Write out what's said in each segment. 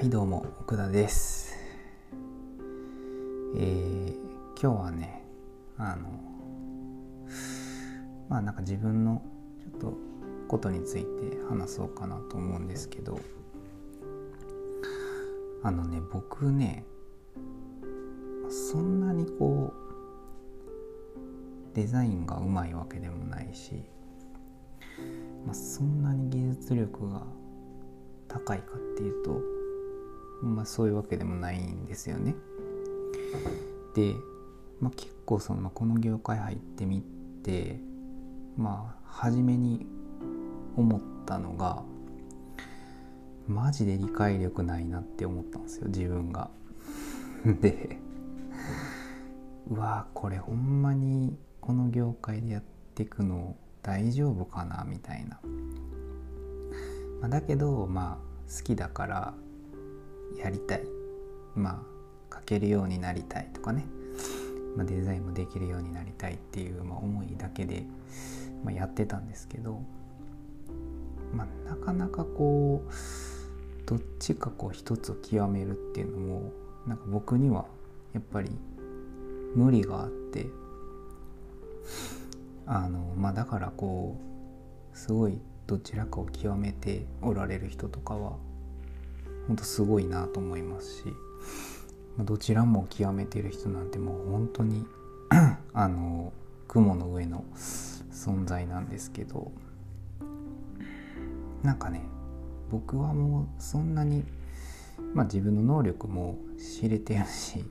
はいどうも奥田です。えー、今日はねあのまあなんか自分のちょっとことについて話そうかなと思うんですけどあのね僕ねそんなにこうデザインがうまいわけでもないし、まあ、そんなに技術力が高いかっていうと、まあ、そういうわけでもないんですよね。で、まあ、結構その、この業界入ってみてまあ初めに思ったのがマジで理解力ないなって思ったんですよ自分が。でうわこれほんまにこの業界でやっていくの大丈夫かなみたいな。まあ、だけどまあ好きだからやりたい。まあ書けるようになりたいとかね、まあ、デザインもできるようになりたいっていう、まあ、思いだけで、まあ、やってたんですけど、まあ、なかなかこうどっちかこう一つを極めるっていうのもなんか僕にはやっぱり無理があって。あのまあだからこうすごいどちらかを極めておられる人とかは本当すごいなと思いますしどちらも極めてる人なんてもう本当に あの雲の上の存在なんですけどなんかね僕はもうそんなに、まあ、自分の能力も知れてるし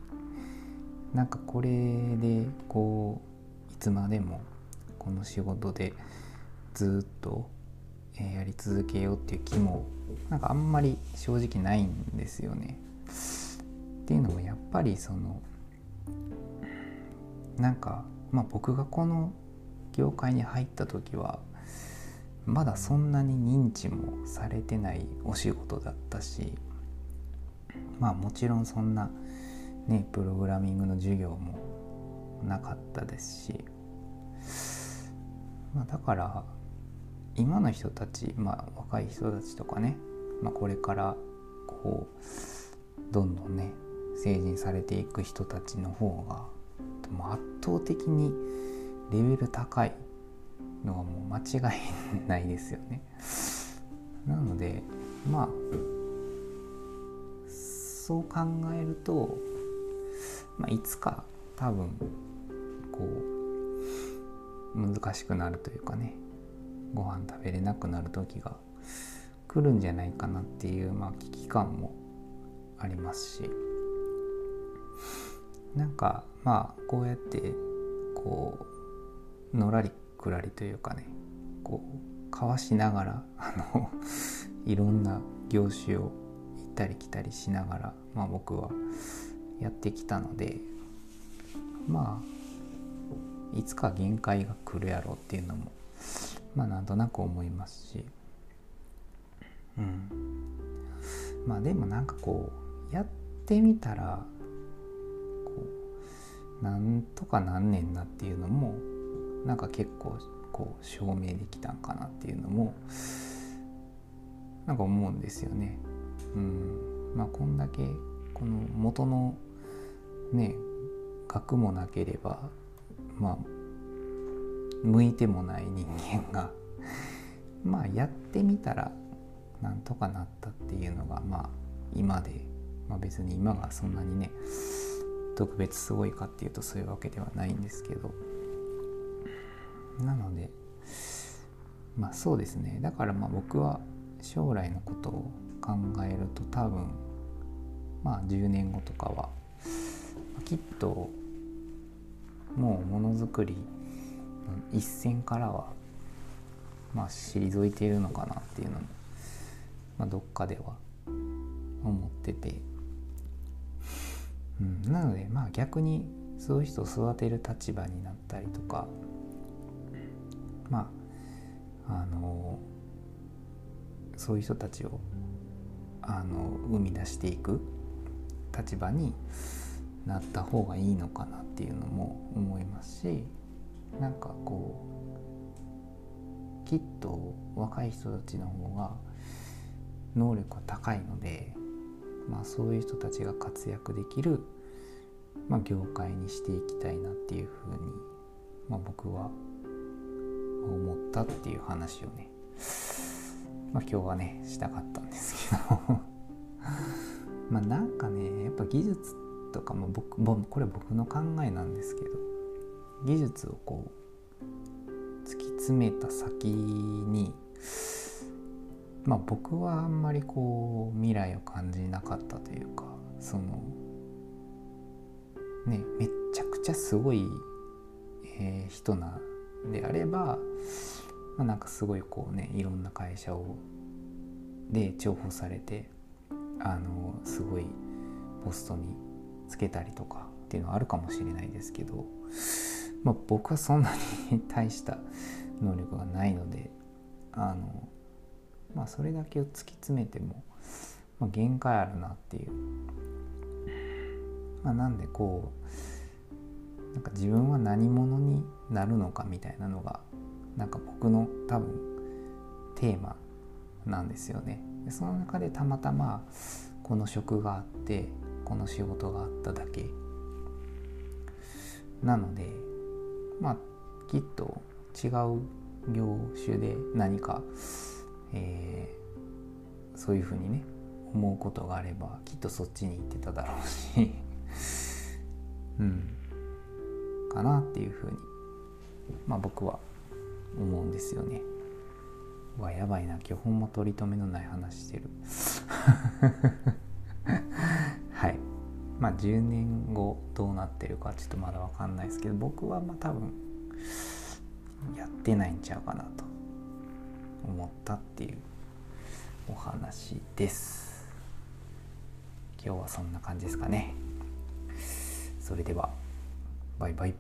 なんかこれでこういつまでもこの仕事でずっとやり続けようっていう気もなんかあんまり正直ないんですよね。っていうのもやっぱりそのなんかまあ僕がこの業界に入った時はまだそんなに認知もされてないお仕事だったしまあもちろんそんなねプログラミングの授業もなかったですし、まあ、だから今の人たち、まあ、若い人たちとかね、まあ、これからこうどんどんね成人されていく人たちの方が圧倒的にレベル高いのはもう間違いないですよね。なのでまあそう考えると、まあ、いつか多分こう難しくなるというかねご飯食べれなくなる時が来るんじゃないかなっていう、まあ、危機感もありますし。なんかまあこうやってこうのらりくらりというかねこうかわしながらあの いろんな業種を行ったり来たりしながら、まあ、僕はやってきたのでまあいつか限界が来るやろうっていうのもまあなんとなく思いますし。うんまあでもなんかこうやってみたらこうなんとかなんねんなっていうのもなんか結構こう証明できたんかなっていうのもなんか思うんですよね。うんまあこんだけこの元のね学もなければまあ向いてもない人間がまあやってみたらなんとかなったっていうのがまあ今で、まあ、別に今がそんなにね特別すごいかっていうとそういうわけではないんですけど。なのでまあそうですね。だからまあ僕は将来のことを考えると多分まあ10年後とかはきっともうものづくり一線からはまあ退いているのかなっていうのも、まあ、どっかでは思ってて、うん、なのでまあ逆にそういう人を育てる立場になったりとか。まああのそういう人たちをあの生み出していく立場になった方がいいのかなっていうのも思いますしなんかこうきっと若い人たちの方が能力が高いのでまあ、そういう人たちが活躍できる、まあ、業界にしていきたいなっていうふうに、まあ、僕は思ったっていう話をね、まあ、今日はねしたかったんですけど。まあなんかねやっぱ技術とかも僕これ僕の考えなんですけど技術をこう突き詰めた先にまあ僕はあんまりこう未来を感じなかったというかそのねめっちゃくちゃすごい、えー、人なんであれば、まあ、なんかすごいこうねいろんな会社をで重宝されてあのすごいポストにつけたりとかっていうのはあるかもしれないですけど、まあ、僕はそんなに 大した能力がないのであの、まあ、それだけを突き詰めても、まあ、限界あるなっていう、まあ、なんでこうなんか自分は何者になるのかみたいなのがなんか僕の多分テーマなんですよね。でその中でたまたまこの職があってこの仕事があっただけなのでまあきっと違う業種で何か、えー、そういうふうにね思うことがあればきっとそっちに行ってただろうし うん。かなっていうふうにまあ僕は思うんですよね。わやばいな今日ほんま取り留めのない話してる。はい。まあ10年後どうなってるかちょっとまだ分かんないですけど僕はまあ多分やってないんちゃうかなと。思ったっていうお話です。今日はそんな感じですかね。それではバイバイ。